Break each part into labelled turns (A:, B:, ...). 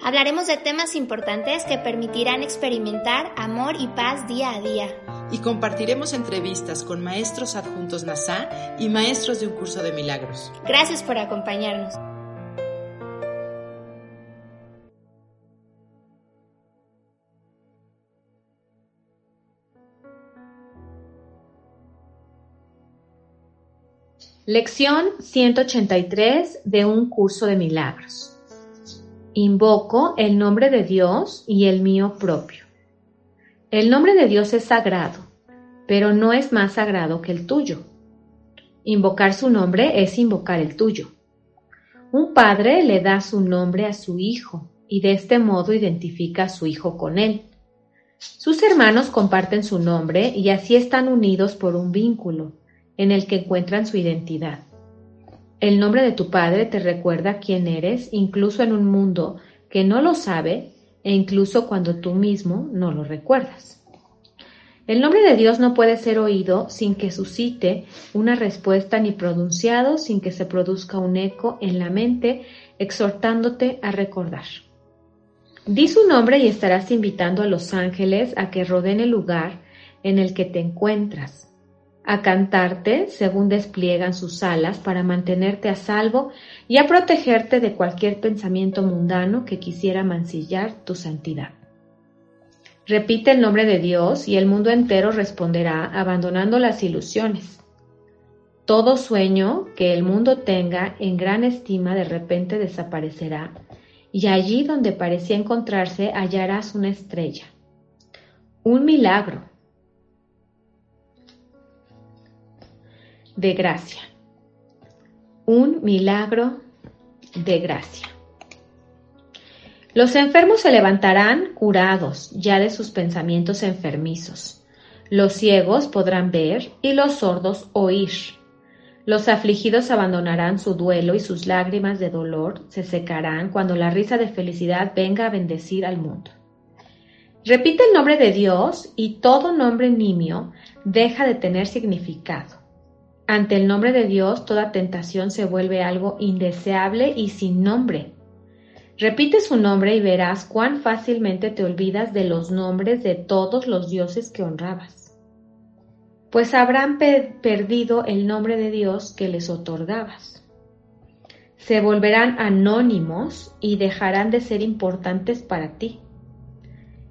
A: Hablaremos de temas importantes que permitirán experimentar amor y paz día a día.
B: Y compartiremos entrevistas con maestros adjuntos NASA y maestros de un curso de milagros.
A: Gracias por acompañarnos.
C: Lección 183 de un curso de milagros. Invoco el nombre de Dios y el mío propio. El nombre de Dios es sagrado, pero no es más sagrado que el tuyo. Invocar su nombre es invocar el tuyo. Un padre le da su nombre a su hijo y de este modo identifica a su hijo con él. Sus hermanos comparten su nombre y así están unidos por un vínculo en el que encuentran su identidad. El nombre de tu Padre te recuerda quién eres, incluso en un mundo que no lo sabe e incluso cuando tú mismo no lo recuerdas. El nombre de Dios no puede ser oído sin que suscite una respuesta ni pronunciado sin que se produzca un eco en la mente exhortándote a recordar. Di su nombre y estarás invitando a los ángeles a que rodeen el lugar en el que te encuentras a cantarte según despliegan sus alas para mantenerte a salvo y a protegerte de cualquier pensamiento mundano que quisiera mancillar tu santidad. Repite el nombre de Dios y el mundo entero responderá abandonando las ilusiones. Todo sueño que el mundo tenga en gran estima de repente desaparecerá y allí donde parecía encontrarse hallarás una estrella. Un milagro de gracia. Un milagro de gracia. Los enfermos se levantarán curados ya de sus pensamientos enfermizos. Los ciegos podrán ver y los sordos oír. Los afligidos abandonarán su duelo y sus lágrimas de dolor se secarán cuando la risa de felicidad venga a bendecir al mundo. Repite el nombre de Dios y todo nombre nimio deja de tener significado. Ante el nombre de Dios, toda tentación se vuelve algo indeseable y sin nombre. Repite su nombre y verás cuán fácilmente te olvidas de los nombres de todos los dioses que honrabas. Pues habrán perdido el nombre de Dios que les otorgabas. Se volverán anónimos y dejarán de ser importantes para ti.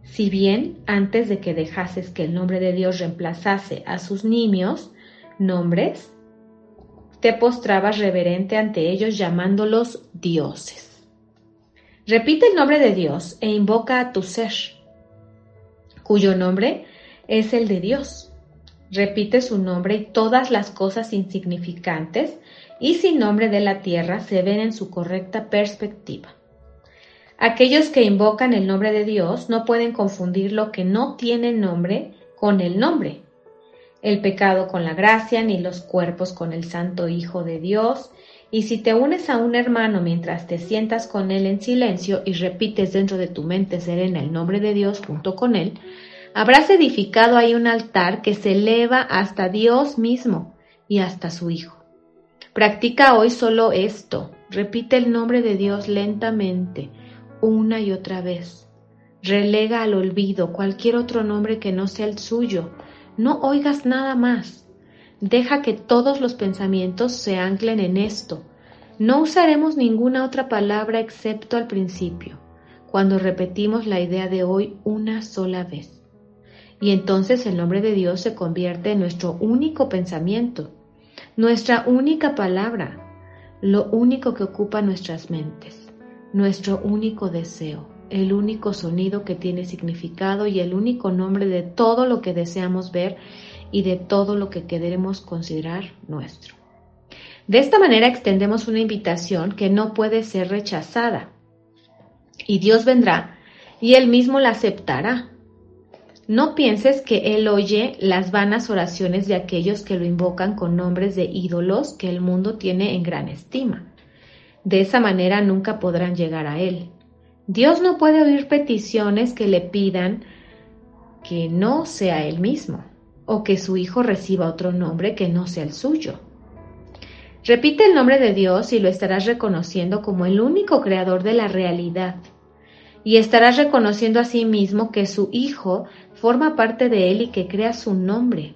C: Si bien antes de que dejases que el nombre de Dios reemplazase a sus nimios, nombres, te postrabas reverente ante ellos llamándolos dioses. Repite el nombre de Dios e invoca a tu ser, cuyo nombre es el de Dios. Repite su nombre y todas las cosas insignificantes y sin nombre de la tierra se ven en su correcta perspectiva. Aquellos que invocan el nombre de Dios no pueden confundir lo que no tiene nombre con el nombre el pecado con la gracia, ni los cuerpos con el Santo Hijo de Dios. Y si te unes a un hermano mientras te sientas con él en silencio y repites dentro de tu mente serena el nombre de Dios junto con él, habrás edificado ahí un altar que se eleva hasta Dios mismo y hasta su Hijo. Practica hoy solo esto. Repite el nombre de Dios lentamente, una y otra vez. Relega al olvido cualquier otro nombre que no sea el suyo no oigas nada más. Deja que todos los pensamientos se anclen en esto. No usaremos ninguna otra palabra excepto al principio, cuando repetimos la idea de hoy una sola vez. Y entonces el nombre de Dios se convierte en nuestro único pensamiento, nuestra única palabra, lo único que ocupa nuestras mentes, nuestro único deseo el único sonido que tiene significado y el único nombre de todo lo que deseamos ver y de todo lo que queremos considerar nuestro. De esta manera extendemos una invitación que no puede ser rechazada y Dios vendrá y Él mismo la aceptará. No pienses que Él oye las vanas oraciones de aquellos que lo invocan con nombres de ídolos que el mundo tiene en gran estima. De esa manera nunca podrán llegar a Él. Dios no puede oír peticiones que le pidan que no sea Él mismo o que su Hijo reciba otro nombre que no sea el suyo. Repite el nombre de Dios y lo estarás reconociendo como el único creador de la realidad. Y estarás reconociendo a sí mismo que su Hijo forma parte de Él y que crea su nombre.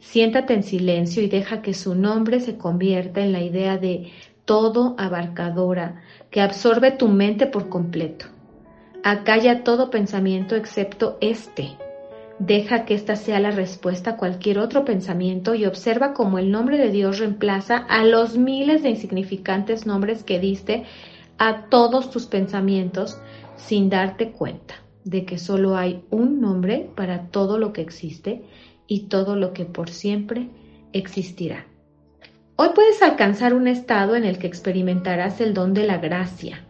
C: Siéntate en silencio y deja que su nombre se convierta en la idea de todo abarcadora que absorbe tu mente por completo. Acalla todo pensamiento excepto este, Deja que esta sea la respuesta a cualquier otro pensamiento y observa cómo el nombre de Dios reemplaza a los miles de insignificantes nombres que diste a todos tus pensamientos sin darte cuenta de que solo hay un nombre para todo lo que existe y todo lo que por siempre existirá. Hoy puedes alcanzar un estado en el que experimentarás el don de la gracia.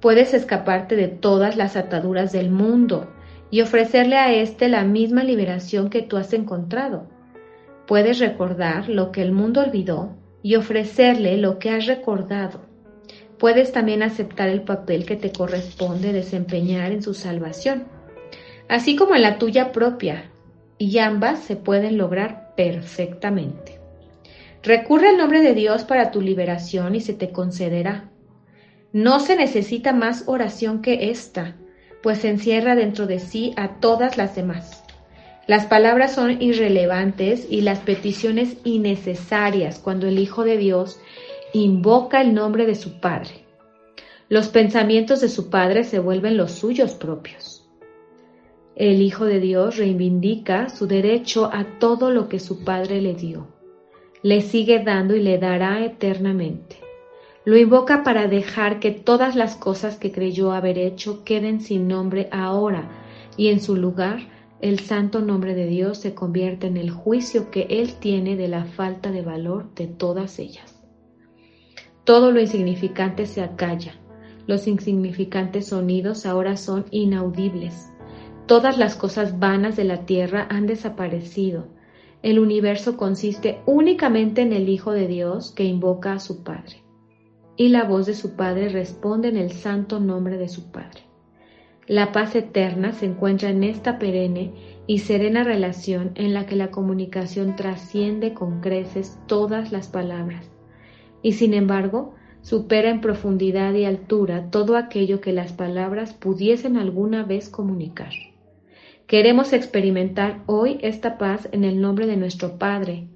C: Puedes escaparte de todas las ataduras del mundo y ofrecerle a éste la misma liberación que tú has encontrado. Puedes recordar lo que el mundo olvidó y ofrecerle lo que has recordado. Puedes también aceptar el papel que te corresponde desempeñar en su salvación, así como en la tuya propia, y ambas se pueden lograr perfectamente. Recurre al nombre de Dios para tu liberación y se te concederá. No se necesita más oración que esta pues encierra dentro de sí a todas las demás. Las palabras son irrelevantes y las peticiones innecesarias cuando el Hijo de Dios invoca el nombre de su Padre. Los pensamientos de su Padre se vuelven los suyos propios. El Hijo de Dios reivindica su derecho a todo lo que su Padre le dio. Le sigue dando y le dará eternamente. Lo invoca para dejar que todas las cosas que creyó haber hecho queden sin nombre ahora y en su lugar el santo nombre de Dios se convierte en el juicio que Él tiene de la falta de valor de todas ellas. Todo lo insignificante se acalla. Los insignificantes sonidos ahora son inaudibles. Todas las cosas vanas de la tierra han desaparecido. El universo consiste únicamente en el Hijo de Dios que invoca a su Padre y la voz de su Padre responde en el santo nombre de su Padre. La paz eterna se encuentra en esta perenne y serena relación en la que la comunicación trasciende con creces todas las palabras y sin embargo supera en profundidad y altura todo aquello que las palabras pudiesen alguna vez comunicar. Queremos experimentar hoy esta paz en el nombre de nuestro Padre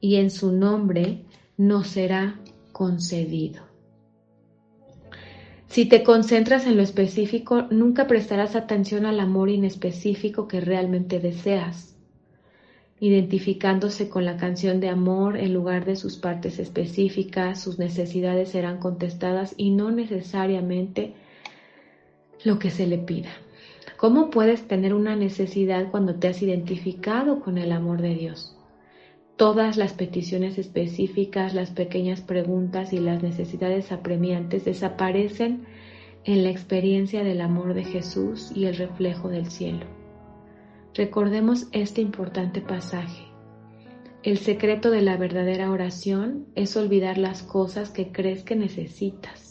C: y en su nombre nos será concedido. Si te concentras en lo específico, nunca prestarás atención al amor inespecífico que realmente deseas. Identificándose con la canción de amor en lugar de sus partes específicas, sus necesidades serán contestadas y no necesariamente lo que se le pida. ¿Cómo puedes tener una necesidad cuando te has identificado con el amor de Dios? Todas las peticiones específicas, las pequeñas preguntas y las necesidades apremiantes desaparecen en la experiencia del amor de Jesús y el reflejo del cielo. Recordemos este importante pasaje. El secreto de la verdadera oración es olvidar las cosas que crees que necesitas.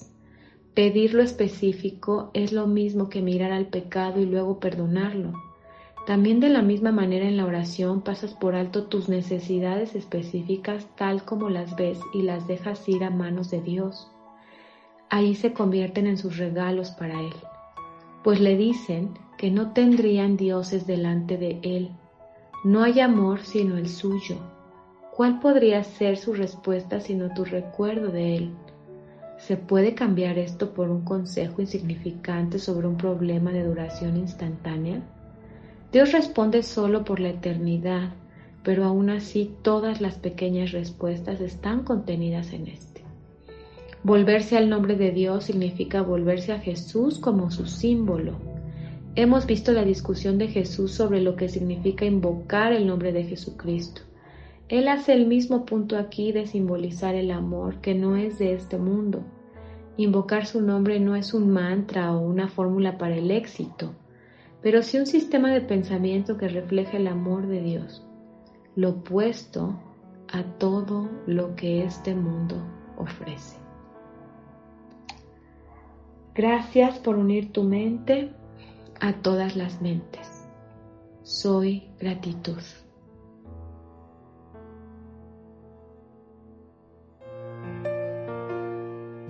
C: Pedir lo específico es lo mismo que mirar al pecado y luego perdonarlo. También de la misma manera en la oración pasas por alto tus necesidades específicas tal como las ves y las dejas ir a manos de Dios. Ahí se convierten en sus regalos para Él, pues le dicen que no tendrían dioses delante de Él. No hay amor sino el suyo. ¿Cuál podría ser su respuesta sino tu recuerdo de Él? ¿Se puede cambiar esto por un consejo insignificante sobre un problema de duración instantánea? Dios responde solo por la eternidad, pero aún así todas las pequeñas respuestas están contenidas en este. Volverse al nombre de Dios significa volverse a Jesús como su símbolo. Hemos visto la discusión de Jesús sobre lo que significa invocar el nombre de Jesucristo. Él hace el mismo punto aquí de simbolizar el amor que no es de este mundo. Invocar su nombre no es un mantra o una fórmula para el éxito pero sí un sistema de pensamiento que refleje el amor de Dios, lo opuesto a todo lo que este mundo ofrece. Gracias por unir tu mente a todas las mentes. Soy gratitud.